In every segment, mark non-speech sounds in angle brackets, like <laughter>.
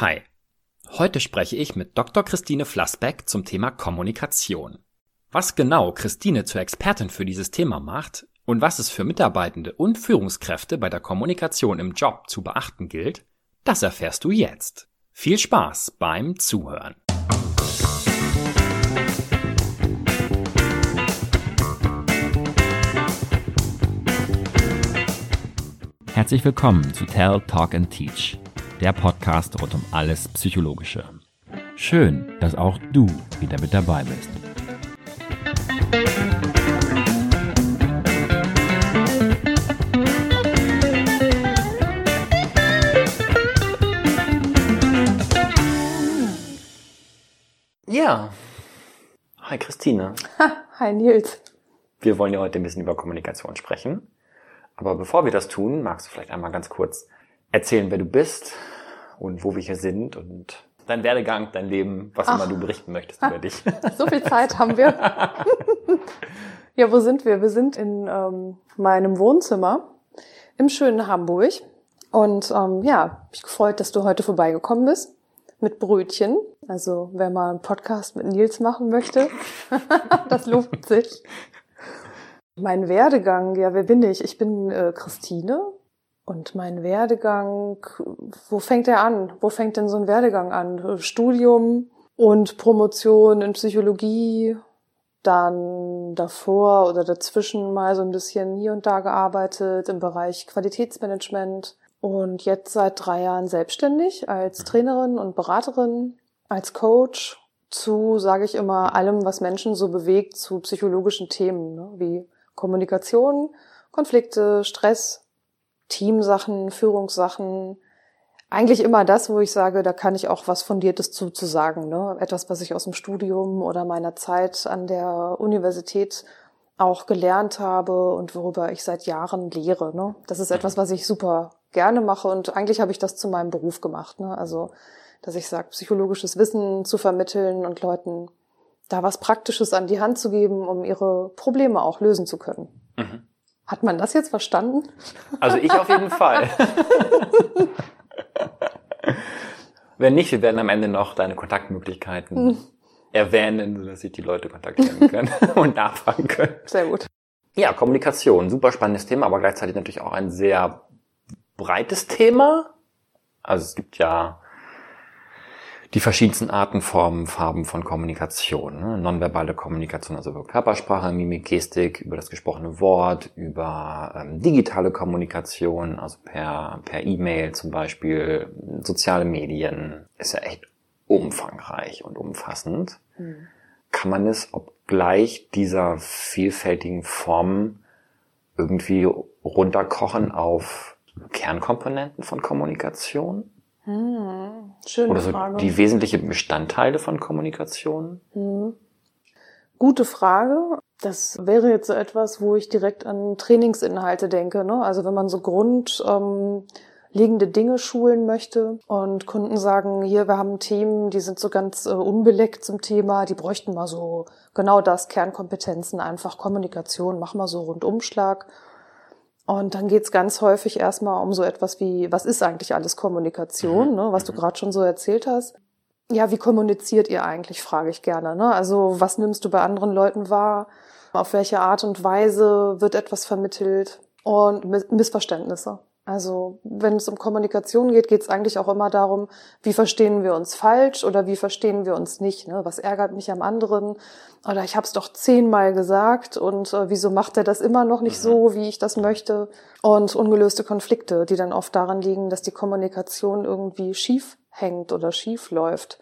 Hi. Heute spreche ich mit Dr. Christine Flassbeck zum Thema Kommunikation. Was genau Christine zur Expertin für dieses Thema macht und was es für Mitarbeitende und Führungskräfte bei der Kommunikation im Job zu beachten gilt, das erfährst du jetzt. Viel Spaß beim Zuhören. Herzlich willkommen zu Tell, Talk and Teach, der Podcast rund um alles Psychologische. Schön, dass auch du wieder mit dabei bist. Ja. Hi Christine. Hi Nils. Wir wollen ja heute ein bisschen über Kommunikation sprechen. Aber bevor wir das tun, magst du vielleicht einmal ganz kurz erzählen, wer du bist und wo wir hier sind und dein Werdegang, dein Leben, was Ach. immer du berichten möchtest über dich. <laughs> So viel Zeit haben wir. <laughs> ja, wo sind wir? Wir sind in ähm, meinem Wohnzimmer im schönen Hamburg. Und ähm, ja, mich gefreut, dass du heute vorbeigekommen bist mit Brötchen. Also wer mal einen Podcast mit Nils machen möchte, <laughs> das lohnt sich. Mein Werdegang, ja, wer bin ich? Ich bin äh, Christine und mein Werdegang, wo fängt er an? Wo fängt denn so ein Werdegang an? Studium und Promotion in Psychologie, dann davor oder dazwischen mal so ein bisschen hier und da gearbeitet im Bereich Qualitätsmanagement und jetzt seit drei Jahren selbstständig als Trainerin und Beraterin, als Coach zu, sage ich immer, allem, was Menschen so bewegt, zu psychologischen Themen, ne? wie Kommunikation, Konflikte, Stress, Teamsachen, Führungssachen. Eigentlich immer das, wo ich sage, da kann ich auch was Fundiertes zu, zu sagen. Ne? Etwas, was ich aus dem Studium oder meiner Zeit an der Universität auch gelernt habe und worüber ich seit Jahren lehre. Ne? Das ist etwas, was ich super gerne mache und eigentlich habe ich das zu meinem Beruf gemacht. Ne? Also, dass ich sage, psychologisches Wissen zu vermitteln und Leuten da was Praktisches an die Hand zu geben, um ihre Probleme auch lösen zu können. Mhm. Hat man das jetzt verstanden? Also ich auf jeden Fall. <laughs> Wenn nicht, wir werden am Ende noch deine Kontaktmöglichkeiten mhm. erwähnen, sodass sich die Leute kontaktieren <laughs> können <laughs> und nachfragen können. Sehr gut. Ja, Kommunikation, super spannendes Thema, aber gleichzeitig natürlich auch ein sehr breites Thema. Also es gibt ja die verschiedensten Arten, Formen, Farben von Kommunikation. Ne? Nonverbale Kommunikation, also über Körpersprache, Mimik, Gestik, über das gesprochene Wort, über ähm, digitale Kommunikation, also per per E-Mail zum Beispiel, soziale Medien, ist ja echt umfangreich und umfassend. Mhm. Kann man es, obgleich dieser vielfältigen Formen irgendwie runterkochen auf Kernkomponenten von Kommunikation? Hm, schöne Oder so Frage. die wesentlichen Bestandteile von Kommunikation? Hm. Gute Frage. Das wäre jetzt so etwas, wo ich direkt an Trainingsinhalte denke. Ne? Also wenn man so grundlegende ähm, Dinge schulen möchte und Kunden sagen, hier, wir haben Themen, die sind so ganz äh, unbeleckt zum Thema, die bräuchten mal so genau das, Kernkompetenzen, einfach Kommunikation, mach mal so Rundumschlag. Und dann geht's ganz häufig erstmal um so etwas wie, was ist eigentlich alles Kommunikation, mhm. ne, was du mhm. gerade schon so erzählt hast. Ja, wie kommuniziert ihr eigentlich, frage ich gerne. Ne? Also was nimmst du bei anderen Leuten wahr? Auf welche Art und Weise wird etwas vermittelt? Und Missverständnisse. Also wenn es um Kommunikation geht, geht es eigentlich auch immer darum, wie verstehen wir uns falsch oder wie verstehen wir uns nicht. Ne? Was ärgert mich am anderen? Oder ich habe es doch zehnmal gesagt und äh, wieso macht er das immer noch nicht so, mhm. wie ich das möchte? Und ungelöste Konflikte, die dann oft daran liegen, dass die Kommunikation irgendwie schief hängt oder schief läuft.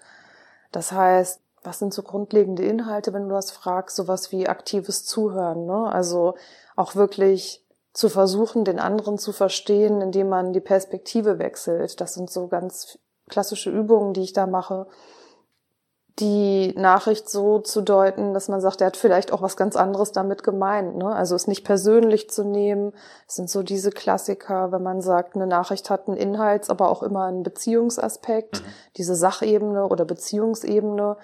Das heißt, was sind so grundlegende Inhalte, wenn du das fragst? Sowas wie aktives Zuhören. Ne? Also auch wirklich zu versuchen, den anderen zu verstehen, indem man die Perspektive wechselt. Das sind so ganz klassische Übungen, die ich da mache. Die Nachricht so zu deuten, dass man sagt, er hat vielleicht auch was ganz anderes damit gemeint. Ne? Also es nicht persönlich zu nehmen. Es sind so diese Klassiker, wenn man sagt, eine Nachricht hat einen Inhalts-, aber auch immer einen Beziehungsaspekt, mhm. diese Sachebene oder Beziehungsebene.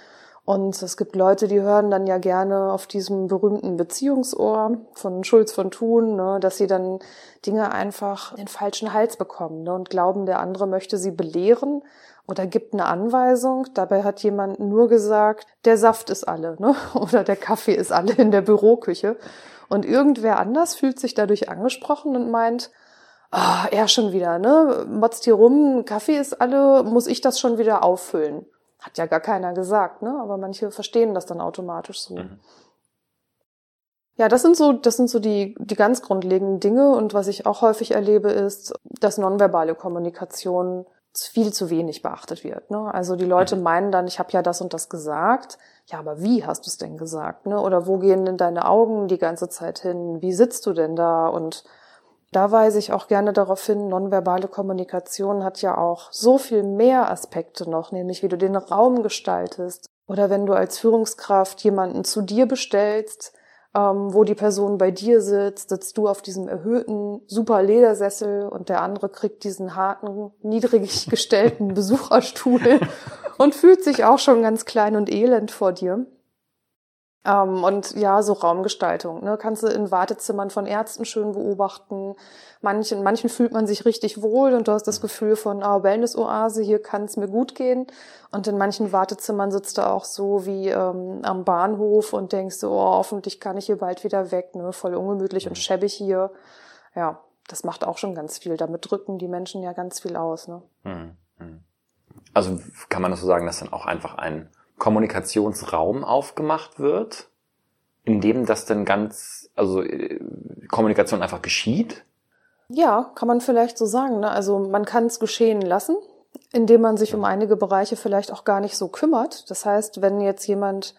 Und es gibt Leute, die hören dann ja gerne auf diesem berühmten Beziehungsohr von Schulz von Thun, ne, dass sie dann Dinge einfach den falschen Hals bekommen ne, und glauben, der andere möchte sie belehren oder gibt eine Anweisung. Dabei hat jemand nur gesagt, der Saft ist alle ne, <laughs> oder der Kaffee ist alle in der Büroküche. Und irgendwer anders fühlt sich dadurch angesprochen und meint, ah, oh, er schon wieder, ne, motzt hier rum, Kaffee ist alle, muss ich das schon wieder auffüllen. Hat ja gar keiner gesagt, ne? Aber manche verstehen das dann automatisch so. Mhm. Ja, das sind so, das sind so die, die ganz grundlegenden Dinge. Und was ich auch häufig erlebe, ist, dass nonverbale Kommunikation viel zu wenig beachtet wird. Ne? Also die Leute mhm. meinen dann, ich habe ja das und das gesagt. Ja, aber wie hast du es denn gesagt? Ne? Oder wo gehen denn deine Augen die ganze Zeit hin? Wie sitzt du denn da? Und da weise ich auch gerne darauf hin, nonverbale Kommunikation hat ja auch so viel mehr Aspekte noch, nämlich wie du den Raum gestaltest. Oder wenn du als Führungskraft jemanden zu dir bestellst, ähm, wo die Person bei dir sitzt, sitzt du auf diesem erhöhten, super Ledersessel und der andere kriegt diesen harten, niedrig <laughs> gestellten Besucherstuhl <laughs> und fühlt sich auch schon ganz klein und elend vor dir. Ähm, und ja, so Raumgestaltung. Ne? Kannst du in Wartezimmern von Ärzten schön beobachten. Manchen, manchen fühlt man sich richtig wohl und du hast das Gefühl von, ah, Wellness-Oase, hier kann es mir gut gehen. Und in manchen Wartezimmern sitzt du auch so wie ähm, am Bahnhof und denkst so, oh, hoffentlich kann ich hier bald wieder weg. Ne? Voll ungemütlich und schäbig hier. Ja, das macht auch schon ganz viel. Damit drücken die Menschen ja ganz viel aus. Ne? Hm, hm. Also kann man das so sagen, dass dann auch einfach ein Kommunikationsraum aufgemacht wird, in dem das dann ganz, also äh, Kommunikation einfach geschieht? Ja, kann man vielleicht so sagen. Ne? Also man kann es geschehen lassen, indem man sich um einige Bereiche vielleicht auch gar nicht so kümmert. Das heißt, wenn jetzt jemand,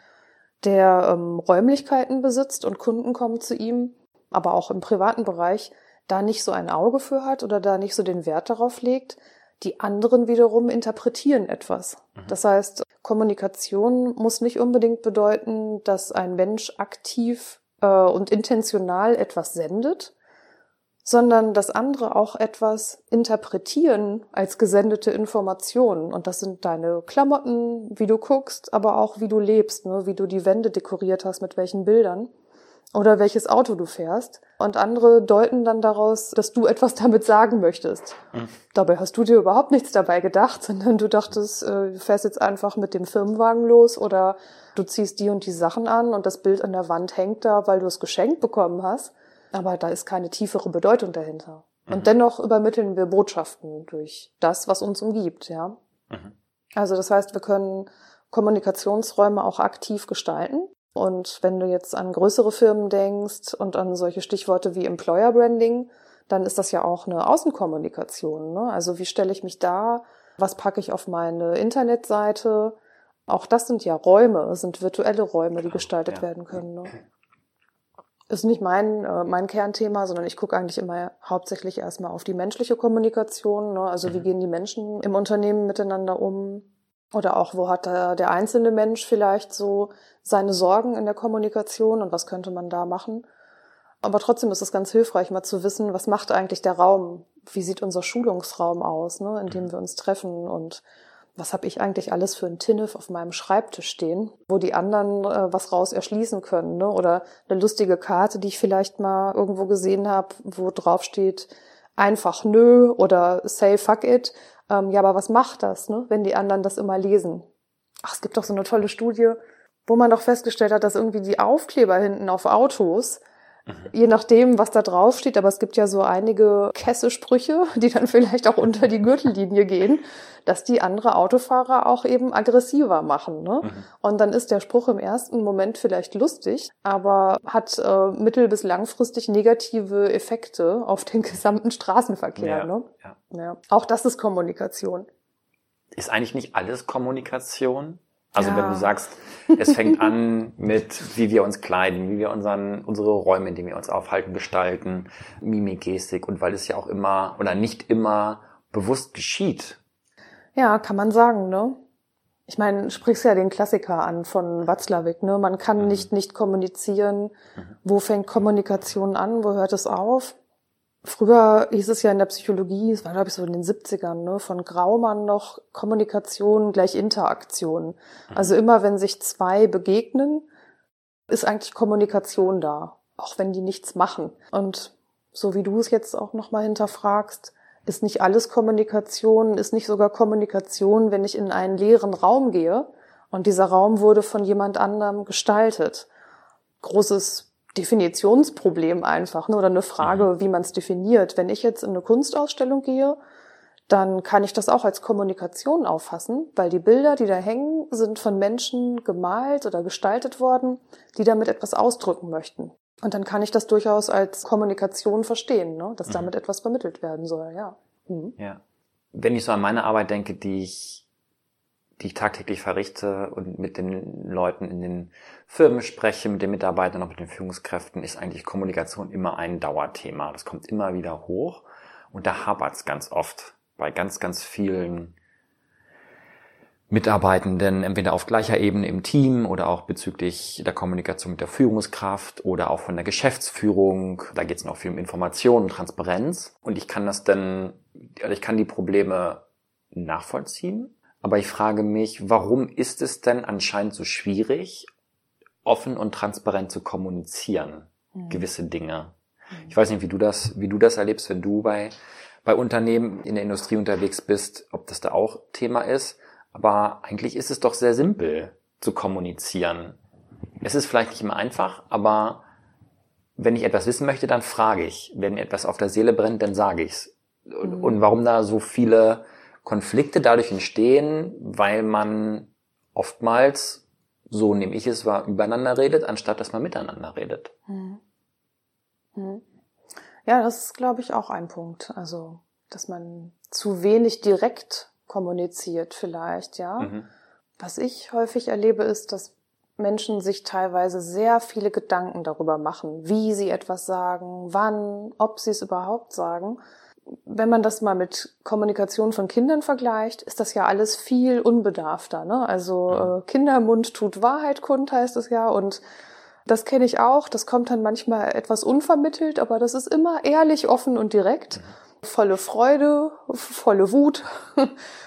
der ähm, Räumlichkeiten besitzt und Kunden kommen zu ihm, aber auch im privaten Bereich, da nicht so ein Auge für hat oder da nicht so den Wert darauf legt, die anderen wiederum interpretieren etwas. Mhm. Das heißt, Kommunikation muss nicht unbedingt bedeuten, dass ein Mensch aktiv äh, und intentional etwas sendet, sondern dass andere auch etwas interpretieren als gesendete Informationen. Und das sind deine Klamotten, wie du guckst, aber auch wie du lebst, ne? wie du die Wände dekoriert hast, mit welchen Bildern oder welches Auto du fährst. Und andere deuten dann daraus, dass du etwas damit sagen möchtest. Mhm. Dabei hast du dir überhaupt nichts dabei gedacht, <laughs> sondern du dachtest, äh, du fährst jetzt einfach mit dem Firmenwagen los oder du ziehst die und die Sachen an und das Bild an der Wand hängt da, weil du es geschenkt bekommen hast. Aber da ist keine tiefere Bedeutung dahinter. Mhm. Und dennoch übermitteln wir Botschaften durch das, was uns umgibt, ja. Mhm. Also das heißt, wir können Kommunikationsräume auch aktiv gestalten. Und wenn du jetzt an größere Firmen denkst und an solche Stichworte wie Employer Branding, dann ist das ja auch eine Außenkommunikation. Ne? Also wie stelle ich mich da? Was packe ich auf meine Internetseite? Auch das sind ja Räume, sind virtuelle Räume, die gestaltet ja. werden können. Ne? <clears throat> Ist nicht mein, äh, mein Kernthema, sondern ich gucke eigentlich immer hauptsächlich erstmal auf die menschliche Kommunikation. Ne? Also wie mhm. gehen die Menschen im Unternehmen miteinander um? Oder auch, wo hat der, der einzelne Mensch vielleicht so seine Sorgen in der Kommunikation und was könnte man da machen? Aber trotzdem ist es ganz hilfreich, mal zu wissen, was macht eigentlich der Raum? Wie sieht unser Schulungsraum aus, ne, in dem wir uns treffen? Und was habe ich eigentlich alles für ein Tinnef auf meinem Schreibtisch stehen, wo die anderen äh, was raus erschließen können? Ne? Oder eine lustige Karte, die ich vielleicht mal irgendwo gesehen habe, wo drauf steht, einfach nö oder say fuck it. Ähm, ja, aber was macht das, ne, wenn die anderen das immer lesen? Ach, es gibt doch so eine tolle Studie, wo man doch festgestellt hat, dass irgendwie die Aufkleber hinten auf Autos, mhm. je nachdem, was da drauf steht, aber es gibt ja so einige Kessesprüche, die dann <laughs> vielleicht auch unter die Gürtellinie gehen, dass die andere Autofahrer auch eben aggressiver machen. Ne? Mhm. Und dann ist der Spruch im ersten Moment vielleicht lustig, aber hat äh, mittel- bis langfristig negative Effekte auf den gesamten Straßenverkehr. Ja, ne? ja. Ja. Auch das ist Kommunikation. Ist eigentlich nicht alles Kommunikation? Also ja. wenn du sagst, es fängt an <laughs> mit, wie wir uns kleiden, wie wir unseren, unsere Räume, in denen wir uns aufhalten, gestalten, Mimik, Gestik und weil es ja auch immer oder nicht immer bewusst geschieht. Ja, kann man sagen, ne? Ich meine, sprichst ja den Klassiker an von Watzlawick, ne? Man kann mhm. nicht nicht kommunizieren. Mhm. Wo fängt Kommunikation an? Wo hört es auf? Früher hieß es ja in der Psychologie, es war glaube ich so in den 70ern, ne, von Graumann noch Kommunikation gleich Interaktion. Mhm. Also immer wenn sich zwei begegnen, ist eigentlich Kommunikation da, auch wenn die nichts machen. Und so wie du es jetzt auch nochmal hinterfragst, ist nicht alles Kommunikation, ist nicht sogar Kommunikation, wenn ich in einen leeren Raum gehe und dieser Raum wurde von jemand anderem gestaltet. Großes Definitionsproblem einfach, ne? oder eine Frage, mhm. wie man es definiert. Wenn ich jetzt in eine Kunstausstellung gehe, dann kann ich das auch als Kommunikation auffassen, weil die Bilder, die da hängen, sind von Menschen gemalt oder gestaltet worden, die damit etwas ausdrücken möchten. Und dann kann ich das durchaus als Kommunikation verstehen, ne? dass mhm. damit etwas vermittelt werden soll, ja. Mhm. Ja. Wenn ich so an meine Arbeit denke, die ich, die ich tagtäglich verrichte und mit den Leuten in den Firmen spreche, mit den Mitarbeitern, auch mit den Führungskräften, ist eigentlich Kommunikation immer ein Dauerthema. Das kommt immer wieder hoch und da hapert es ganz oft bei ganz, ganz vielen Mitarbeitenden, entweder auf gleicher Ebene im Team oder auch bezüglich der Kommunikation mit der Führungskraft oder auch von der Geschäftsführung. Da geht es noch viel um Information und Transparenz. Und ich kann das dann, ich kann die Probleme nachvollziehen. Aber ich frage mich, warum ist es denn anscheinend so schwierig, offen und transparent zu kommunizieren, mhm. gewisse Dinge? Ich weiß nicht, wie du das, wie du das erlebst, wenn du bei, bei Unternehmen in der Industrie unterwegs bist, ob das da auch Thema ist. Aber eigentlich ist es doch sehr simpel zu kommunizieren. Es ist vielleicht nicht immer einfach, aber wenn ich etwas wissen möchte, dann frage ich. Wenn etwas auf der Seele brennt, dann sage ich's. Mhm. Und warum da so viele Konflikte dadurch entstehen, weil man oftmals, so nehme ich es wahr, übereinander redet, anstatt dass man miteinander redet. Mhm. Mhm. Ja, das ist, glaube ich, auch ein Punkt. Also, dass man zu wenig direkt kommuniziert vielleicht, ja. Mhm. Was ich häufig erlebe, ist, dass Menschen sich teilweise sehr viele Gedanken darüber machen, wie sie etwas sagen, wann, ob sie es überhaupt sagen. Wenn man das mal mit Kommunikation von Kindern vergleicht, ist das ja alles viel unbedarfter. Ne? Also äh, Kindermund tut Wahrheit kund, heißt es ja. Und das kenne ich auch. Das kommt dann manchmal etwas unvermittelt, aber das ist immer ehrlich, offen und direkt. Mhm volle Freude, volle Wut, <laughs>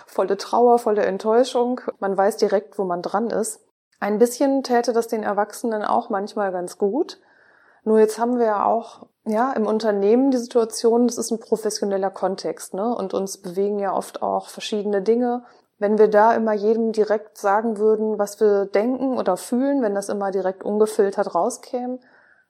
volle Trauer, volle Enttäuschung. Man weiß direkt, wo man dran ist. Ein bisschen täte das den Erwachsenen auch manchmal ganz gut. Nur jetzt haben wir ja auch, ja, im Unternehmen die Situation, das ist ein professioneller Kontext, ne? Und uns bewegen ja oft auch verschiedene Dinge. Wenn wir da immer jedem direkt sagen würden, was wir denken oder fühlen, wenn das immer direkt ungefiltert rauskäme,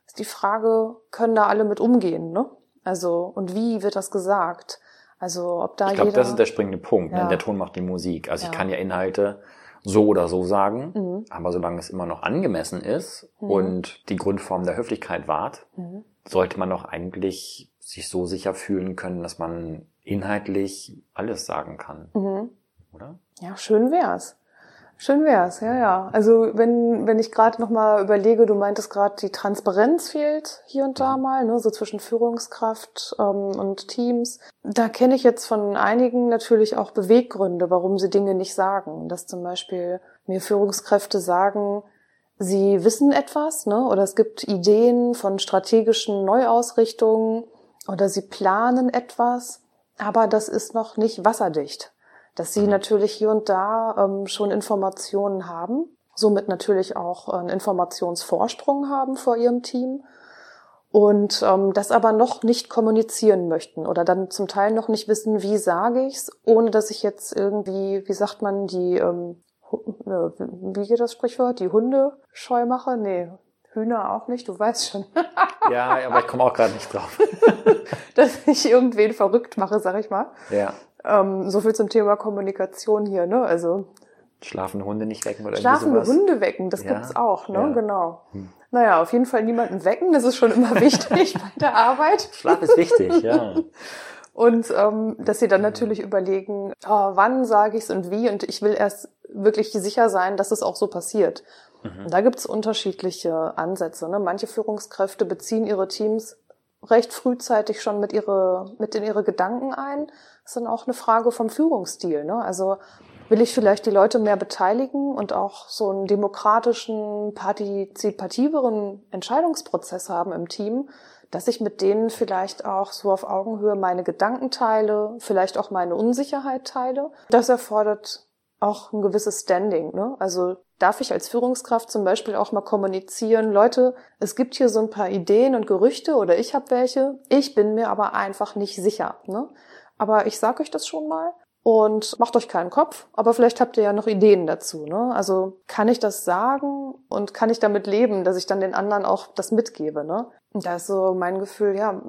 ist die Frage, können da alle mit umgehen, ne? Also, und wie wird das gesagt? Also, ob da Ich glaube, das ist der springende Punkt. Ne? Ja. Ne? Der Ton macht die Musik. Also, ja. ich kann ja Inhalte so oder so sagen, mhm. aber solange es immer noch angemessen ist mhm. und die Grundform der Höflichkeit wahrt, mhm. sollte man doch eigentlich sich so sicher fühlen können, dass man inhaltlich alles sagen kann. Mhm. Oder? Ja, schön wär's. Schön wär's, ja, ja. Also wenn, wenn ich gerade nochmal überlege, du meintest gerade, die Transparenz fehlt hier und da mal, ne, so zwischen Führungskraft ähm, und Teams. Da kenne ich jetzt von einigen natürlich auch Beweggründe, warum sie Dinge nicht sagen. Dass zum Beispiel mir Führungskräfte sagen, sie wissen etwas, ne, oder es gibt Ideen von strategischen Neuausrichtungen oder sie planen etwas, aber das ist noch nicht wasserdicht dass sie natürlich hier und da ähm, schon Informationen haben, somit natürlich auch einen Informationsvorsprung haben vor ihrem Team und ähm, das aber noch nicht kommunizieren möchten oder dann zum Teil noch nicht wissen, wie sage ich's, ohne dass ich jetzt irgendwie, wie sagt man, die ähm, äh, wie geht das Sprichwort, die Hunde scheu mache? Nee, Hühner auch nicht, du weißt schon. <laughs> ja, aber ich komme auch gerade nicht drauf. <laughs> dass ich irgendwen verrückt mache, sag ich mal. Ja. Ähm, so viel zum Thema Kommunikation hier, ne? Also Schlafende Hunde nicht wecken oder Schlafende Hunde wecken, das ja. gibt's auch, ne? Ja. Genau. Hm. Naja, auf jeden Fall niemanden wecken, das ist schon immer wichtig <laughs> bei der Arbeit. Schlaf ist wichtig, ja. <laughs> Und ähm, dass sie dann natürlich überlegen, oh, wann sage ich es und wie. Und ich will erst wirklich sicher sein, dass es auch so passiert. Mhm. Da gibt's unterschiedliche Ansätze. Ne? Manche Führungskräfte beziehen ihre Teams recht frühzeitig schon mit ihre mit in ihre Gedanken ein. Ist dann auch eine Frage vom Führungsstil. Ne? Also will ich vielleicht die Leute mehr beteiligen und auch so einen demokratischen, partizipativeren Entscheidungsprozess haben im Team, dass ich mit denen vielleicht auch so auf Augenhöhe meine Gedanken teile, vielleicht auch meine Unsicherheit teile. Das erfordert auch ein gewisses Standing. Ne? Also darf ich als Führungskraft zum Beispiel auch mal kommunizieren, Leute, es gibt hier so ein paar Ideen und Gerüchte oder ich habe welche, ich bin mir aber einfach nicht sicher. Ne? Aber ich sage euch das schon mal und macht euch keinen Kopf, aber vielleicht habt ihr ja noch Ideen dazu. Ne? Also kann ich das sagen und kann ich damit leben, dass ich dann den anderen auch das mitgebe. Ne? Und da ist so mein Gefühl, ja,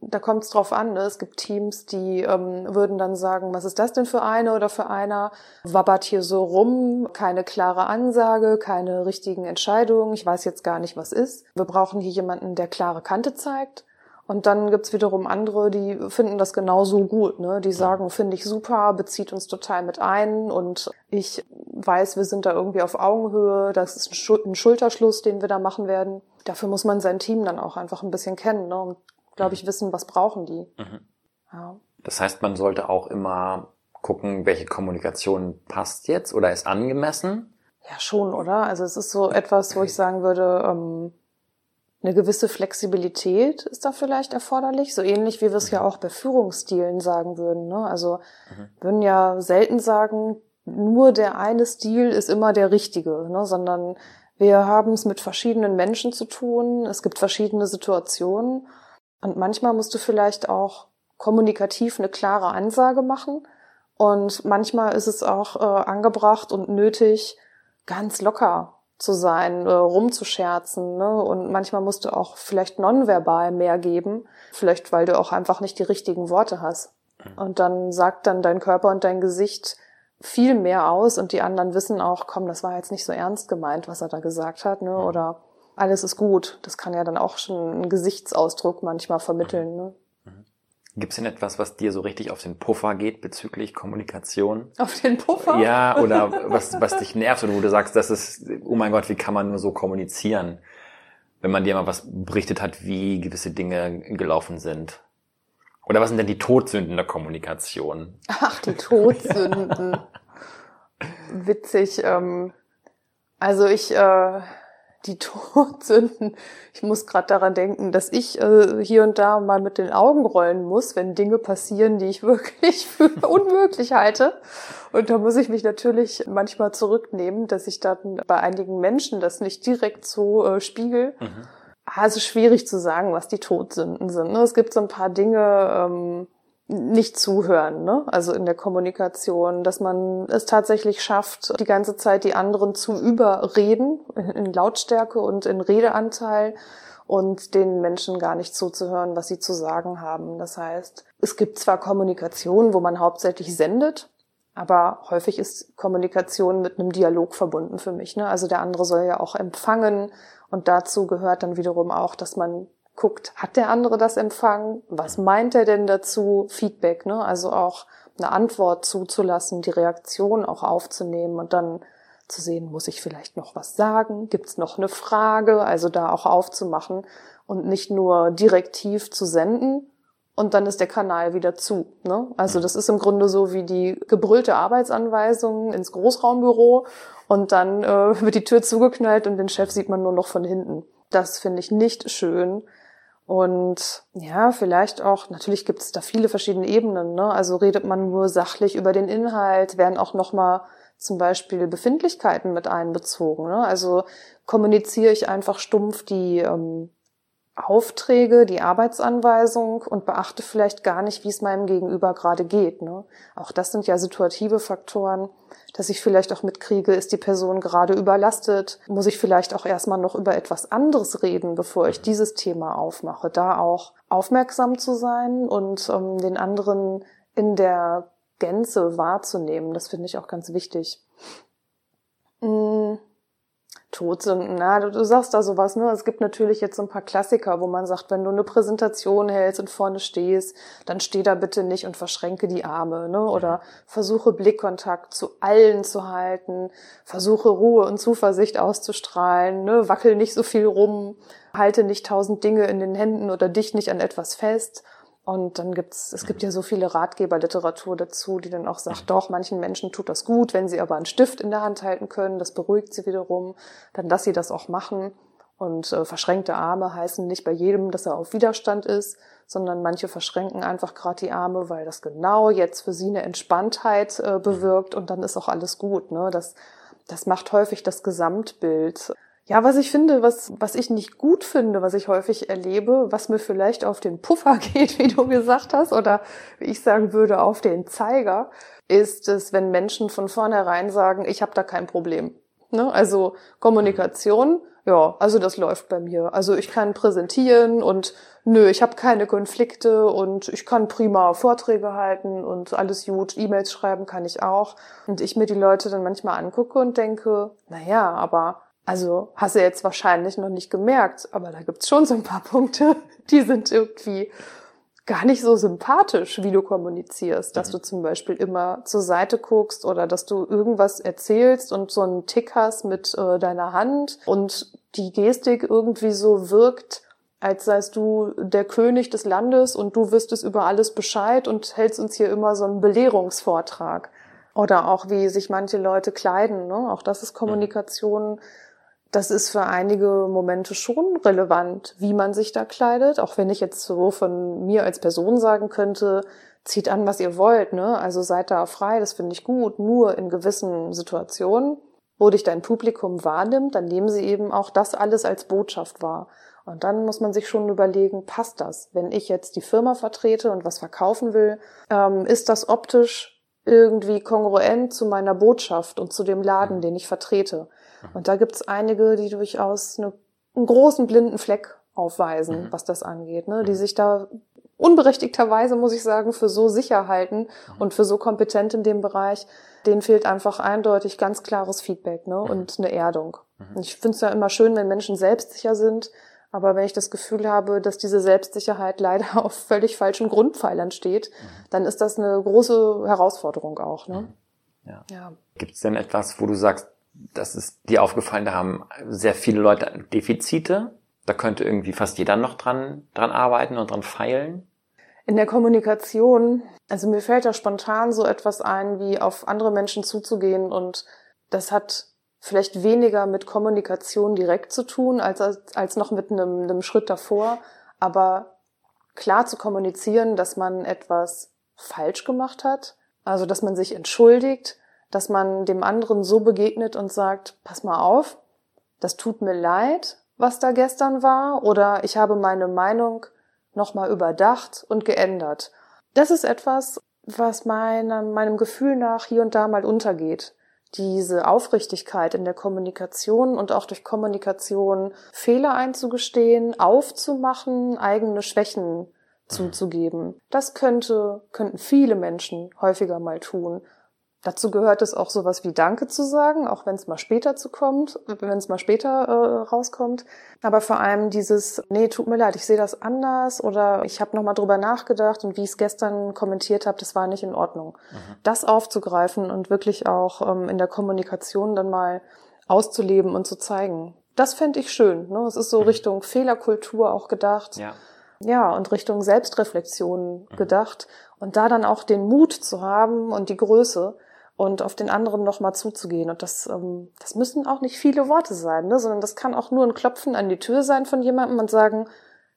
da kommt es drauf an. Ne? Es gibt Teams, die ähm, würden dann sagen, was ist das denn für eine oder für einer? Wabbert hier so rum, keine klare Ansage, keine richtigen Entscheidungen. Ich weiß jetzt gar nicht, was ist. Wir brauchen hier jemanden, der klare Kante zeigt. Und dann gibt's wiederum andere, die finden das genauso gut. Ne? Die sagen, finde ich super, bezieht uns total mit ein und ich weiß, wir sind da irgendwie auf Augenhöhe. Das ist ein Schulterschluss, den wir da machen werden. Dafür muss man sein Team dann auch einfach ein bisschen kennen ne? und, glaube ich, wissen, was brauchen die. Mhm. Ja. Das heißt, man sollte auch immer gucken, welche Kommunikation passt jetzt oder ist angemessen. Ja, schon, oder? Also es ist so etwas, wo ich <laughs> sagen würde, ähm, eine gewisse Flexibilität ist da vielleicht erforderlich, so ähnlich wie wir es ja auch bei Führungsstilen sagen würden. Ne? Also mhm. würden ja selten sagen, nur der eine Stil ist immer der richtige, ne? sondern wir haben es mit verschiedenen Menschen zu tun, es gibt verschiedene Situationen und manchmal musst du vielleicht auch kommunikativ eine klare Ansage machen und manchmal ist es auch äh, angebracht und nötig, ganz locker zu sein, äh, rumzuscherzen. Ne? Und manchmal musst du auch vielleicht nonverbal mehr geben, vielleicht weil du auch einfach nicht die richtigen Worte hast. Mhm. Und dann sagt dann dein Körper und dein Gesicht viel mehr aus und die anderen wissen auch, komm, das war jetzt nicht so ernst gemeint, was er da gesagt hat, ne? Mhm. Oder alles ist gut. Das kann ja dann auch schon einen Gesichtsausdruck manchmal vermitteln. Ne? Gibt es denn etwas, was dir so richtig auf den Puffer geht bezüglich Kommunikation? Auf den Puffer? Ja, oder <laughs> was, was dich nervt und wo du sagst, das ist, oh mein Gott, wie kann man nur so kommunizieren? Wenn man dir mal was berichtet hat, wie gewisse Dinge gelaufen sind. Oder was sind denn die Todsünden der Kommunikation? Ach, die Todsünden. <laughs> Witzig. Ähm, also ich, äh, die <laughs> Todsünden. Ich muss gerade daran denken, dass ich äh, hier und da mal mit den Augen rollen muss, wenn Dinge passieren, die ich <laughs> wirklich für unmöglich halte. Und da muss ich mich natürlich manchmal zurücknehmen, dass ich dann bei einigen Menschen das nicht direkt so äh, spiegel. Mhm. Also schwierig zu sagen, was die Todsünden sind. Ne? Es gibt so ein paar Dinge, ähm, nicht zuhören, ne? also in der Kommunikation, dass man es tatsächlich schafft, die ganze Zeit die anderen zu überreden in Lautstärke und in Redeanteil und den Menschen gar nicht zuzuhören, was sie zu sagen haben. Das heißt, es gibt zwar Kommunikation, wo man hauptsächlich sendet, aber häufig ist Kommunikation mit einem Dialog verbunden für mich. Ne? Also der andere soll ja auch empfangen und dazu gehört dann wiederum auch, dass man guckt, hat der andere das empfangen? Was meint er denn dazu? Feedback, ne? Also auch eine Antwort zuzulassen, die Reaktion auch aufzunehmen und dann zu sehen, muss ich vielleicht noch was sagen? Gibt es noch eine Frage? Also da auch aufzumachen und nicht nur direktiv zu senden und dann ist der Kanal wieder zu. Ne? Also das ist im Grunde so wie die gebrüllte Arbeitsanweisung ins Großraumbüro und dann äh, <laughs> wird die Tür zugeknallt und den Chef sieht man nur noch von hinten. Das finde ich nicht schön. Und ja, vielleicht auch, natürlich gibt es da viele verschiedene Ebenen. Ne? Also redet man nur sachlich über den Inhalt, werden auch nochmal zum Beispiel Befindlichkeiten mit einbezogen. Ne? Also kommuniziere ich einfach stumpf die ähm, Aufträge, die Arbeitsanweisung und beachte vielleicht gar nicht, wie es meinem Gegenüber gerade geht. Ne? Auch das sind ja situative Faktoren, dass ich vielleicht auch mitkriege, ist die Person gerade überlastet? Muss ich vielleicht auch erstmal noch über etwas anderes reden, bevor ich dieses Thema aufmache? Da auch aufmerksam zu sein und ähm, den anderen in der Gänze wahrzunehmen, das finde ich auch ganz wichtig. Todsünden. Na, du, du sagst da sowas, ne? Es gibt natürlich jetzt so ein paar Klassiker, wo man sagt, wenn du eine Präsentation hältst und vorne stehst, dann steh da bitte nicht und verschränke die Arme, ne? Oder versuche Blickkontakt zu allen zu halten, versuche Ruhe und Zuversicht auszustrahlen, ne? Wackel nicht so viel rum, halte nicht tausend Dinge in den Händen oder dich nicht an etwas fest. Und dann gibt's, es gibt ja so viele Ratgeberliteratur dazu, die dann auch sagt, doch, manchen Menschen tut das gut, wenn sie aber einen Stift in der Hand halten können, das beruhigt sie wiederum, dann lass sie das auch machen. Und äh, verschränkte Arme heißen nicht bei jedem, dass er auf Widerstand ist, sondern manche verschränken einfach gerade die Arme, weil das genau jetzt für sie eine Entspanntheit äh, bewirkt und dann ist auch alles gut. Ne? Das, das macht häufig das Gesamtbild. Ja, was ich finde, was, was ich nicht gut finde, was ich häufig erlebe, was mir vielleicht auf den Puffer <laughs> geht, wie du gesagt hast, oder wie ich sagen würde, auf den Zeiger, ist es, wenn Menschen von vornherein sagen, ich habe da kein Problem. Ne? Also Kommunikation, ja, also das läuft bei mir. Also ich kann präsentieren und nö, ich habe keine Konflikte und ich kann prima Vorträge halten und alles gut, E-Mails schreiben kann ich auch. Und ich mir die Leute dann manchmal angucke und denke, na ja, aber also hast du jetzt wahrscheinlich noch nicht gemerkt, aber da gibt's schon so ein paar <laughs> Punkte, die sind irgendwie gar nicht so sympathisch, wie du kommunizierst, dass mhm. du zum Beispiel immer zur Seite guckst oder dass du irgendwas erzählst und so einen Tick hast mit äh, deiner Hand und die Gestik irgendwie so wirkt, als seist du der König des Landes und du wüsstest über alles Bescheid und hältst uns hier immer so einen Belehrungsvortrag. Oder auch wie sich manche Leute kleiden, ne? Auch das ist mhm. Das ist für einige Momente schon relevant, wie man sich da kleidet. Auch wenn ich jetzt so von mir als Person sagen könnte, zieht an, was ihr wollt, ne? Also seid da frei, das finde ich gut. Nur in gewissen Situationen, wo dich dein Publikum wahrnimmt, dann nehmen sie eben auch das alles als Botschaft wahr. Und dann muss man sich schon überlegen, passt das? Wenn ich jetzt die Firma vertrete und was verkaufen will, ähm, ist das optisch irgendwie kongruent zu meiner Botschaft und zu dem Laden, den ich vertrete? Und da gibt's einige, die durchaus eine, einen großen blinden Fleck aufweisen, mhm. was das angeht, ne? die mhm. sich da unberechtigterweise, muss ich sagen, für so sicher halten mhm. und für so kompetent in dem Bereich, denen fehlt einfach eindeutig ganz klares Feedback ne? Und eine Erdung. Mhm. Ich finde es ja immer schön, wenn Menschen selbstsicher sind, aber wenn ich das Gefühl habe, dass diese Selbstsicherheit <laughs> leider auf völlig falschen Grundpfeilern steht, mhm. dann ist das eine große Herausforderung auch. Ne? Ja. ja. Gibt es denn etwas, wo du sagst, das ist dir aufgefallen, da haben sehr viele Leute Defizite. Da könnte irgendwie fast jeder noch dran, dran arbeiten und dran feilen. In der Kommunikation, also mir fällt da spontan so etwas ein, wie auf andere Menschen zuzugehen und das hat vielleicht weniger mit Kommunikation direkt zu tun, als, als noch mit einem, einem Schritt davor, aber klar zu kommunizieren, dass man etwas falsch gemacht hat, also dass man sich entschuldigt, dass man dem anderen so begegnet und sagt, pass mal auf, das tut mir leid, was da gestern war, oder ich habe meine Meinung nochmal überdacht und geändert. Das ist etwas, was meinem, meinem Gefühl nach hier und da mal untergeht. Diese Aufrichtigkeit in der Kommunikation und auch durch Kommunikation Fehler einzugestehen, aufzumachen, eigene Schwächen zuzugeben. Das könnte, könnten viele Menschen häufiger mal tun. Dazu gehört es auch sowas wie Danke zu sagen, auch wenn es mal später zu kommt, wenn es mal später äh, rauskommt. Aber vor allem dieses, nee, tut mir leid, ich sehe das anders oder ich habe nochmal drüber nachgedacht und wie ich es gestern kommentiert habe, das war nicht in Ordnung. Mhm. Das aufzugreifen und wirklich auch ähm, in der Kommunikation dann mal auszuleben und zu zeigen. Das fände ich schön. Ne? Es ist so mhm. Richtung Fehlerkultur auch gedacht. Ja. Ja, und Richtung Selbstreflexion mhm. gedacht. Und da dann auch den Mut zu haben und die Größe, und auf den anderen nochmal zuzugehen. Und das, ähm, das müssen auch nicht viele Worte sein, ne? sondern das kann auch nur ein Klopfen an die Tür sein von jemandem und sagen,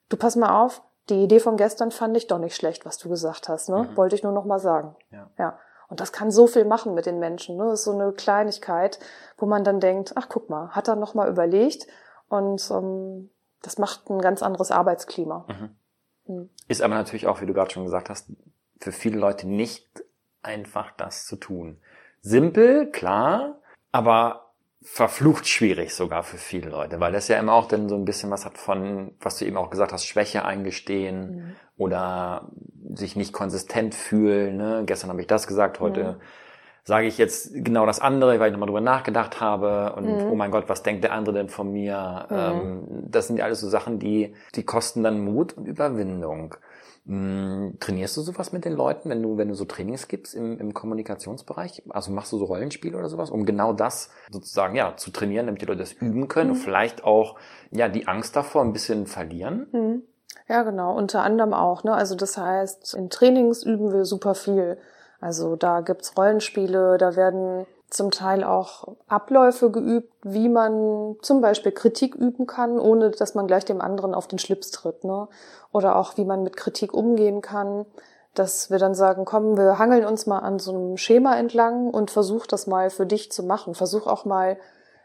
du pass mal auf, die Idee von gestern fand ich doch nicht schlecht, was du gesagt hast. Ne? Mhm. Wollte ich nur noch mal sagen. Ja. ja. Und das kann so viel machen mit den Menschen. Ne? Das ist so eine Kleinigkeit, wo man dann denkt, ach guck mal, hat er noch mal überlegt und ähm, das macht ein ganz anderes Arbeitsklima. Mhm. Mhm. Ist aber natürlich auch, wie du gerade schon gesagt hast, für viele Leute nicht einfach das zu tun. Simpel, klar, aber verflucht schwierig sogar für viele Leute, weil das ja immer auch dann so ein bisschen was hat von, was du eben auch gesagt hast, Schwäche eingestehen mhm. oder sich nicht konsistent fühlen. Ne? Gestern habe ich das gesagt, heute mhm. sage ich jetzt genau das andere, weil ich nochmal drüber nachgedacht habe und mhm. oh mein Gott, was denkt der andere denn von mir? Mhm. Ähm, das sind ja alles so Sachen, die, die kosten dann Mut und Überwindung. Hm, trainierst du sowas mit den Leuten, wenn du, wenn du so Trainings gibst im, im Kommunikationsbereich? Also machst du so Rollenspiele oder sowas, um genau das sozusagen ja zu trainieren, damit die Leute das üben können mhm. und vielleicht auch ja die Angst davor ein bisschen verlieren? Mhm. Ja, genau, unter anderem auch. Ne? Also das heißt, in Trainings üben wir super viel. Also da gibt's Rollenspiele, da werden zum Teil auch Abläufe geübt, wie man zum Beispiel Kritik üben kann, ohne dass man gleich dem anderen auf den Schlips tritt. Ne? Oder auch, wie man mit Kritik umgehen kann, dass wir dann sagen, komm, wir hangeln uns mal an so einem Schema entlang und versuch das mal für dich zu machen. Versuch auch mal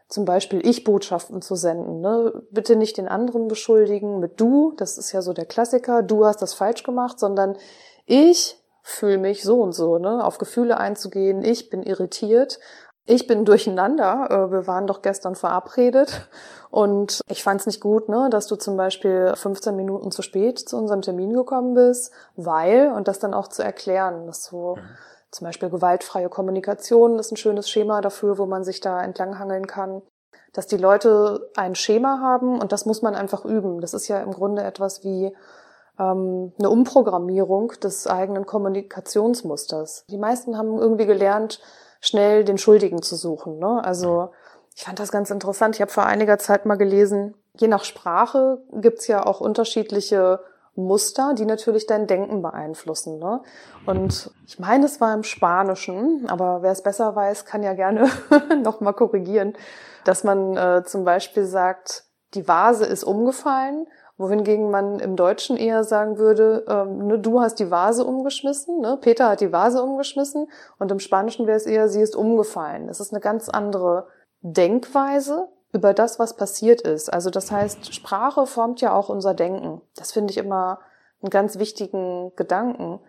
zum Beispiel Ich-Botschaften zu senden. Ne? Bitte nicht den anderen beschuldigen mit du, das ist ja so der Klassiker, du hast das falsch gemacht, sondern ich fühle mich so und so, ne? auf Gefühle einzugehen, ich bin irritiert, ich bin durcheinander, äh, wir waren doch gestern verabredet und ich fand es nicht gut, ne, dass du zum Beispiel 15 Minuten zu spät zu unserem Termin gekommen bist, weil, und das dann auch zu erklären, dass so mhm. zum Beispiel gewaltfreie Kommunikation ist ein schönes Schema dafür, wo man sich da entlanghangeln kann, dass die Leute ein Schema haben und das muss man einfach üben. Das ist ja im Grunde etwas wie ähm, eine Umprogrammierung des eigenen Kommunikationsmusters. Die meisten haben irgendwie gelernt, schnell den Schuldigen zu suchen. Ne? Also ich fand das ganz interessant. Ich habe vor einiger Zeit mal gelesen, je nach Sprache gibt's ja auch unterschiedliche Muster, die natürlich dein Denken beeinflussen. Ne? Und ich meine, es war im Spanischen, aber wer es besser weiß, kann ja gerne <laughs> nochmal korrigieren, dass man äh, zum Beispiel sagt, die Vase ist umgefallen wohingegen man im Deutschen eher sagen würde, ähm, ne, du hast die Vase umgeschmissen, ne? Peter hat die Vase umgeschmissen und im Spanischen wäre es eher, sie ist umgefallen. Es ist eine ganz andere Denkweise über das, was passiert ist. Also das heißt, Sprache formt ja auch unser Denken. Das finde ich immer einen ganz wichtigen Gedanken.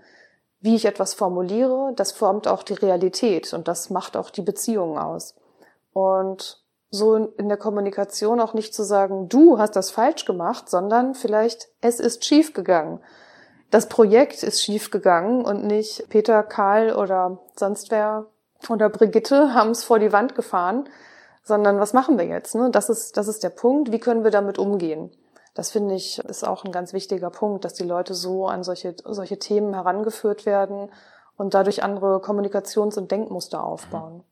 Wie ich etwas formuliere, das formt auch die Realität und das macht auch die Beziehungen aus. Und so in der Kommunikation auch nicht zu sagen, du hast das falsch gemacht, sondern vielleicht es ist schief gegangen. Das Projekt ist schief gegangen und nicht Peter, Karl oder sonst wer oder Brigitte haben es vor die Wand gefahren, sondern was machen wir jetzt? Ne? Das ist das ist der Punkt. Wie können wir damit umgehen? Das finde ich ist auch ein ganz wichtiger Punkt, dass die Leute so an solche solche Themen herangeführt werden und dadurch andere Kommunikations- und Denkmuster aufbauen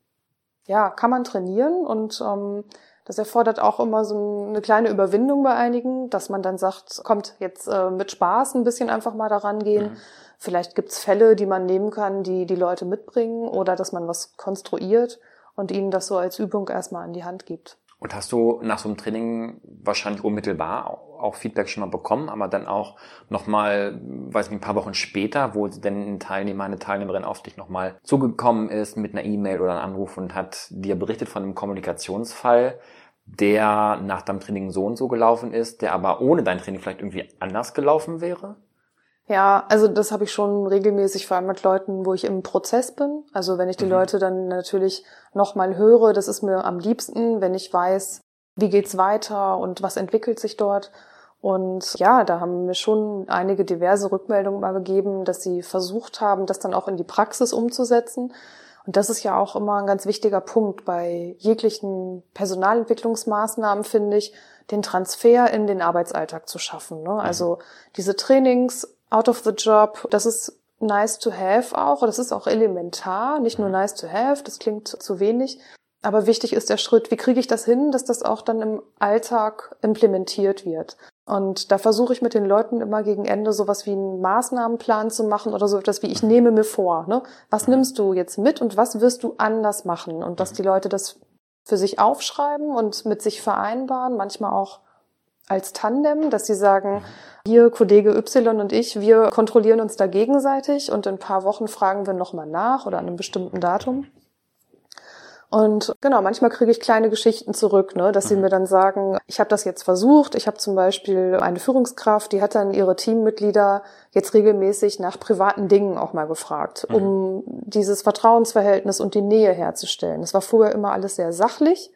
ja, kann man trainieren und ähm, das erfordert auch immer so eine kleine Überwindung bei einigen, dass man dann sagt, kommt jetzt äh, mit Spaß ein bisschen einfach mal daran gehen. Mhm. Vielleicht gibt's Fälle, die man nehmen kann, die die Leute mitbringen oder dass man was konstruiert und ihnen das so als Übung erstmal an die Hand gibt. Und hast du nach so einem Training wahrscheinlich unmittelbar auch Feedback schon mal bekommen, aber dann auch nochmal, weiß nicht, ein paar Wochen später, wo denn ein Teilnehmer, eine Teilnehmerin auf dich nochmal zugekommen ist mit einer E-Mail oder einem Anruf und hat dir berichtet von einem Kommunikationsfall, der nach deinem Training so und so gelaufen ist, der aber ohne dein Training vielleicht irgendwie anders gelaufen wäre? Ja, also das habe ich schon regelmäßig, vor allem mit Leuten, wo ich im Prozess bin. Also wenn ich die mhm. Leute dann natürlich nochmal höre, das ist mir am liebsten, wenn ich weiß, wie geht's weiter und was entwickelt sich dort. Und ja, da haben mir schon einige diverse Rückmeldungen mal gegeben, dass sie versucht haben, das dann auch in die Praxis umzusetzen. Und das ist ja auch immer ein ganz wichtiger Punkt bei jeglichen Personalentwicklungsmaßnahmen, finde ich, den Transfer in den Arbeitsalltag zu schaffen. Ne? Also diese Trainings out of the job, das ist nice to have auch, das ist auch elementar, nicht nur nice to have, das klingt zu wenig. Aber wichtig ist der Schritt, wie kriege ich das hin, dass das auch dann im Alltag implementiert wird. Und da versuche ich mit den Leuten immer gegen Ende sowas wie einen Maßnahmenplan zu machen oder so etwas wie ich nehme mir vor. Ne? Was nimmst du jetzt mit und was wirst du anders machen? Und dass die Leute das für sich aufschreiben und mit sich vereinbaren, manchmal auch als Tandem, dass sie sagen, hier Kollege Y und ich, wir kontrollieren uns da gegenseitig und in ein paar Wochen fragen wir nochmal nach oder an einem bestimmten Datum. Und genau, manchmal kriege ich kleine Geschichten zurück, ne, dass sie mhm. mir dann sagen, ich habe das jetzt versucht. Ich habe zum Beispiel eine Führungskraft, die hat dann ihre Teammitglieder jetzt regelmäßig nach privaten Dingen auch mal gefragt, mhm. um dieses Vertrauensverhältnis und die Nähe herzustellen. Es war vorher immer alles sehr sachlich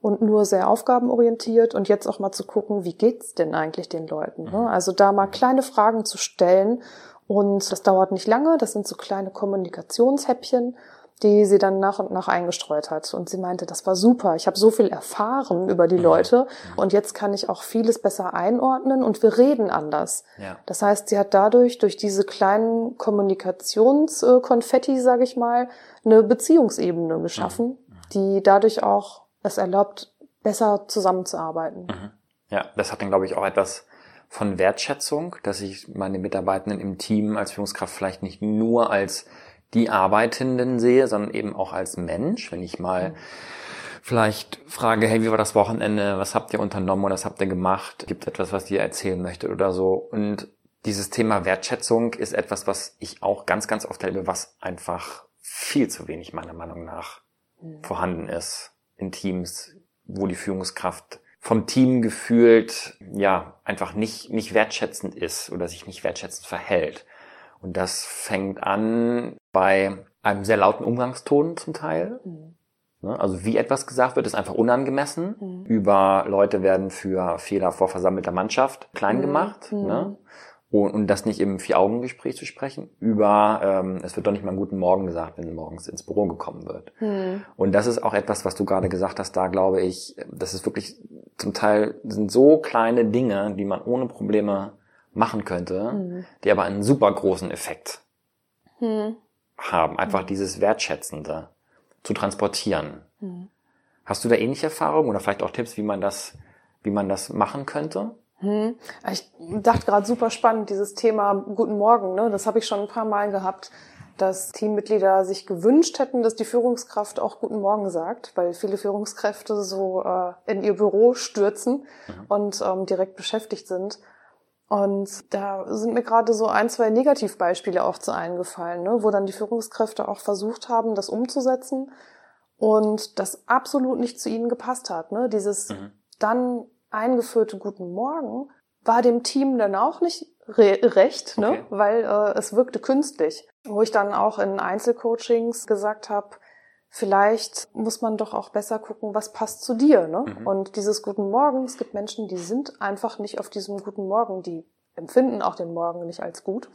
und nur sehr aufgabenorientiert und jetzt auch mal zu gucken, wie geht's denn eigentlich den Leuten? Ne? Mhm. Also da mal kleine Fragen zu stellen und das dauert nicht lange, das sind so kleine Kommunikationshäppchen, die sie dann nach und nach eingestreut hat. Und sie meinte, das war super, ich habe so viel erfahren über die mhm. Leute mhm. und jetzt kann ich auch vieles besser einordnen und wir reden anders. Ja. Das heißt, sie hat dadurch, durch diese kleinen Kommunikationskonfetti, sage ich mal, eine Beziehungsebene geschaffen, die dadurch auch es erlaubt, besser zusammenzuarbeiten. Mhm. Ja, das hat dann, glaube ich, auch etwas von Wertschätzung, dass ich meine Mitarbeitenden im Team als Führungskraft vielleicht nicht nur als die Arbeitenden sehe, sondern eben auch als Mensch. Wenn ich mal mhm. vielleicht frage, hey, wie war das Wochenende? Was habt ihr unternommen oder was habt ihr gemacht? Gibt es etwas, was ihr erzählen möchtet oder so? Und dieses Thema Wertschätzung ist etwas, was ich auch ganz, ganz oft erlebe, was einfach viel zu wenig meiner Meinung nach mhm. vorhanden ist in Teams, wo die Führungskraft vom Team gefühlt, ja, einfach nicht, nicht wertschätzend ist oder sich nicht wertschätzend verhält. Und das fängt an bei einem sehr lauten Umgangston zum Teil. Mhm. Ne, also wie etwas gesagt wird, ist einfach unangemessen. Mhm. Über Leute werden für Fehler vor versammelter Mannschaft klein mhm. gemacht. Mhm. Ne? Und, und das nicht im Vier-Augen-Gespräch zu sprechen, über, ähm, es wird doch nicht mal einen guten Morgen gesagt, wenn morgens ins Büro gekommen wird. Hm. Und das ist auch etwas, was du gerade gesagt hast, da glaube ich, das ist wirklich, zum Teil sind so kleine Dinge, die man ohne Probleme machen könnte, hm. die aber einen super großen Effekt hm. haben. Einfach hm. dieses Wertschätzende zu transportieren. Hm. Hast du da ähnliche Erfahrungen oder vielleicht auch Tipps, wie man das, wie man das machen könnte? Hm. Ich dachte gerade super spannend, dieses Thema Guten Morgen. Ne? Das habe ich schon ein paar Mal gehabt, dass Teammitglieder sich gewünscht hätten, dass die Führungskraft auch Guten Morgen sagt, weil viele Führungskräfte so äh, in ihr Büro stürzen mhm. und ähm, direkt beschäftigt sind. Und da sind mir gerade so ein, zwei Negativbeispiele auch zu eingefallen, ne? wo dann die Führungskräfte auch versucht haben, das umzusetzen und das absolut nicht zu ihnen gepasst hat. Ne? Dieses mhm. dann eingeführte Guten Morgen war dem Team dann auch nicht re recht, ne? Okay. weil äh, es wirkte künstlich. Wo ich dann auch in Einzelcoachings gesagt habe, vielleicht muss man doch auch besser gucken, was passt zu dir. Ne? Mhm. Und dieses Guten Morgen, es gibt Menschen, die sind einfach nicht auf diesem Guten Morgen, die empfinden auch den Morgen nicht als gut,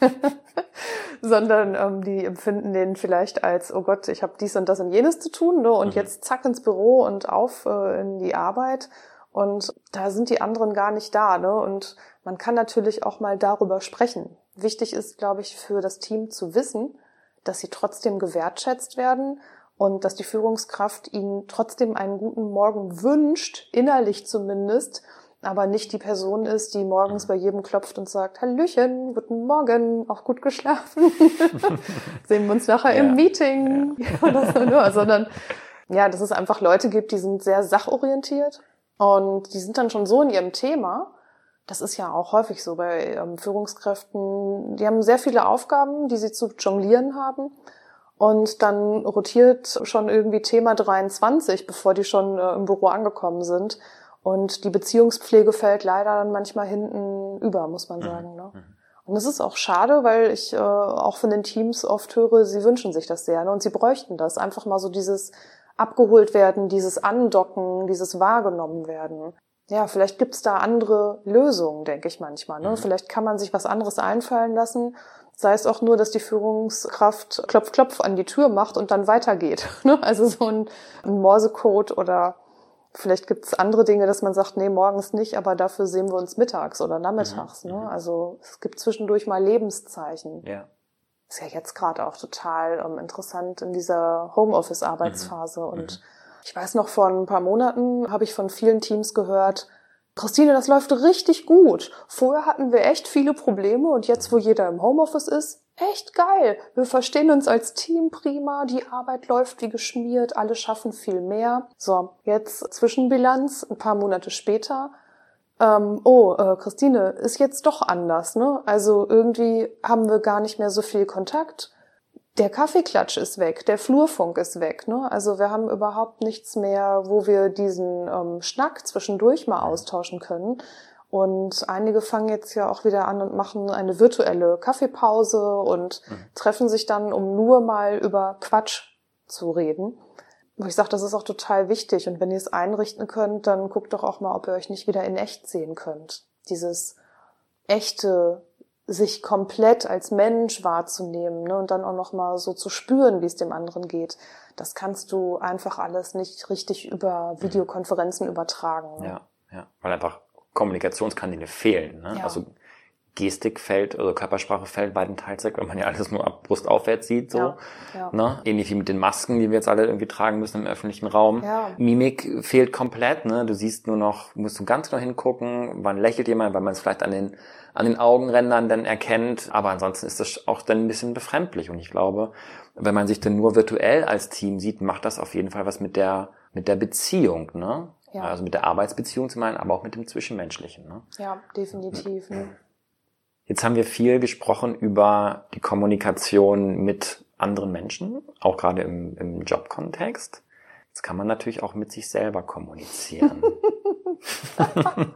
<laughs> sondern ähm, die empfinden den vielleicht als, oh Gott, ich habe dies und das und jenes zu tun ne? und mhm. jetzt zack ins Büro und auf äh, in die Arbeit und da sind die anderen gar nicht da. Ne? Und man kann natürlich auch mal darüber sprechen. Wichtig ist, glaube ich, für das Team zu wissen, dass sie trotzdem gewertschätzt werden und dass die Führungskraft ihnen trotzdem einen guten Morgen wünscht, innerlich zumindest, aber nicht die Person ist, die morgens bei jedem klopft und sagt, Hallöchen, guten Morgen, auch gut geschlafen, <laughs> sehen wir uns nachher ja. im Meeting ja. <laughs> oder so, ne? sondern ja, dass es einfach Leute gibt, die sind sehr sachorientiert und die sind dann schon so in ihrem Thema. Das ist ja auch häufig so bei ähm, Führungskräften. Die haben sehr viele Aufgaben, die sie zu jonglieren haben. Und dann rotiert schon irgendwie Thema 23, bevor die schon äh, im Büro angekommen sind. Und die Beziehungspflege fällt leider dann manchmal hinten über, muss man mhm. sagen. Ne? Mhm. Und das ist auch schade, weil ich äh, auch von den Teams oft höre, sie wünschen sich das sehr. Ne? Und sie bräuchten das. Einfach mal so dieses abgeholt werden, dieses Andocken, dieses wahrgenommen werden. Ja, vielleicht gibt's da andere Lösungen, denke ich manchmal. Ne? Mhm. Vielleicht kann man sich was anderes einfallen lassen. Sei es auch nur, dass die Führungskraft Klopf, Klopf an die Tür macht und dann weitergeht. <laughs> Ne? Also so ein, ein Morsecode oder vielleicht gibt's andere Dinge, dass man sagt, nee, morgens nicht, aber dafür sehen wir uns mittags oder nachmittags. Mhm. Ne? Mhm. Also es gibt zwischendurch mal Lebenszeichen. Ja ist ja jetzt gerade auch total ähm, interessant in dieser Homeoffice-Arbeitsphase. Mhm. Und mhm. ich weiß noch, vor ein paar Monaten habe ich von vielen Teams gehört, Christine, das läuft richtig gut. Vorher hatten wir echt viele Probleme und jetzt, wo jeder im Homeoffice ist, echt geil. Wir verstehen uns als Team prima, die Arbeit läuft wie geschmiert, alle schaffen viel mehr. So, jetzt Zwischenbilanz, ein paar Monate später ähm, oh, äh, Christine, ist jetzt doch anders, ne? Also irgendwie haben wir gar nicht mehr so viel Kontakt. Der Kaffeeklatsch ist weg, der Flurfunk ist weg, ne? Also wir haben überhaupt nichts mehr, wo wir diesen ähm, Schnack zwischendurch mal austauschen können. Und einige fangen jetzt ja auch wieder an und machen eine virtuelle Kaffeepause und mhm. treffen sich dann, um nur mal über Quatsch zu reden. Wo ich sage, das ist auch total wichtig. Und wenn ihr es einrichten könnt, dann guckt doch auch mal, ob ihr euch nicht wieder in echt sehen könnt. Dieses echte, sich komplett als Mensch wahrzunehmen ne, und dann auch noch mal so zu spüren, wie es dem anderen geht. Das kannst du einfach alles nicht richtig über Videokonferenzen übertragen. Ne? Ja, ja, weil einfach Kommunikationskanäle fehlen. Ne? Ja. Also Gestik fällt, also Körpersprache fällt bei den Teils weg, wenn man ja alles nur ab Brust aufwärts sieht, so. Ja, ja. Ne? Ähnlich wie mit den Masken, die wir jetzt alle irgendwie tragen müssen im öffentlichen Raum. Ja. Mimik fehlt komplett, ne? Du siehst nur noch, musst du ganz genau hingucken, wann lächelt jemand, weil man es vielleicht an den, an den Augenrändern dann erkennt. Aber ansonsten ist das auch dann ein bisschen befremdlich. Und ich glaube, wenn man sich dann nur virtuell als Team sieht, macht das auf jeden Fall was mit der, mit der Beziehung, ne? Ja. Also mit der Arbeitsbeziehung zu meinen, aber auch mit dem Zwischenmenschlichen, ne? Ja, definitiv. Ne? Jetzt haben wir viel gesprochen über die Kommunikation mit anderen Menschen, auch gerade im, im Jobkontext. Jetzt kann man natürlich auch mit sich selber kommunizieren. <laughs>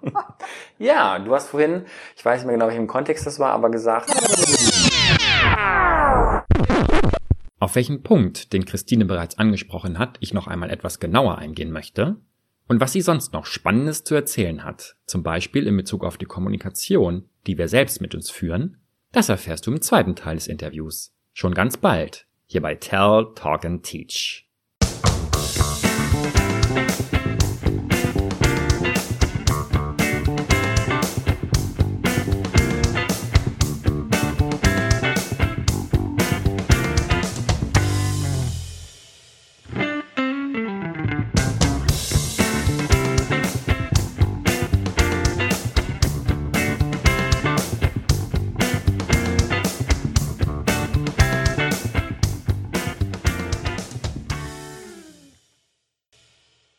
ja, du hast vorhin, ich weiß nicht mehr genau, welchem Kontext das war, aber gesagt. Auf welchen Punkt, den Christine bereits angesprochen hat, ich noch einmal etwas genauer eingehen möchte und was sie sonst noch Spannendes zu erzählen hat, zum Beispiel in Bezug auf die Kommunikation, die wir selbst mit uns führen, das erfährst du im zweiten Teil des Interviews. Schon ganz bald, hier bei Tell, Talk and Teach.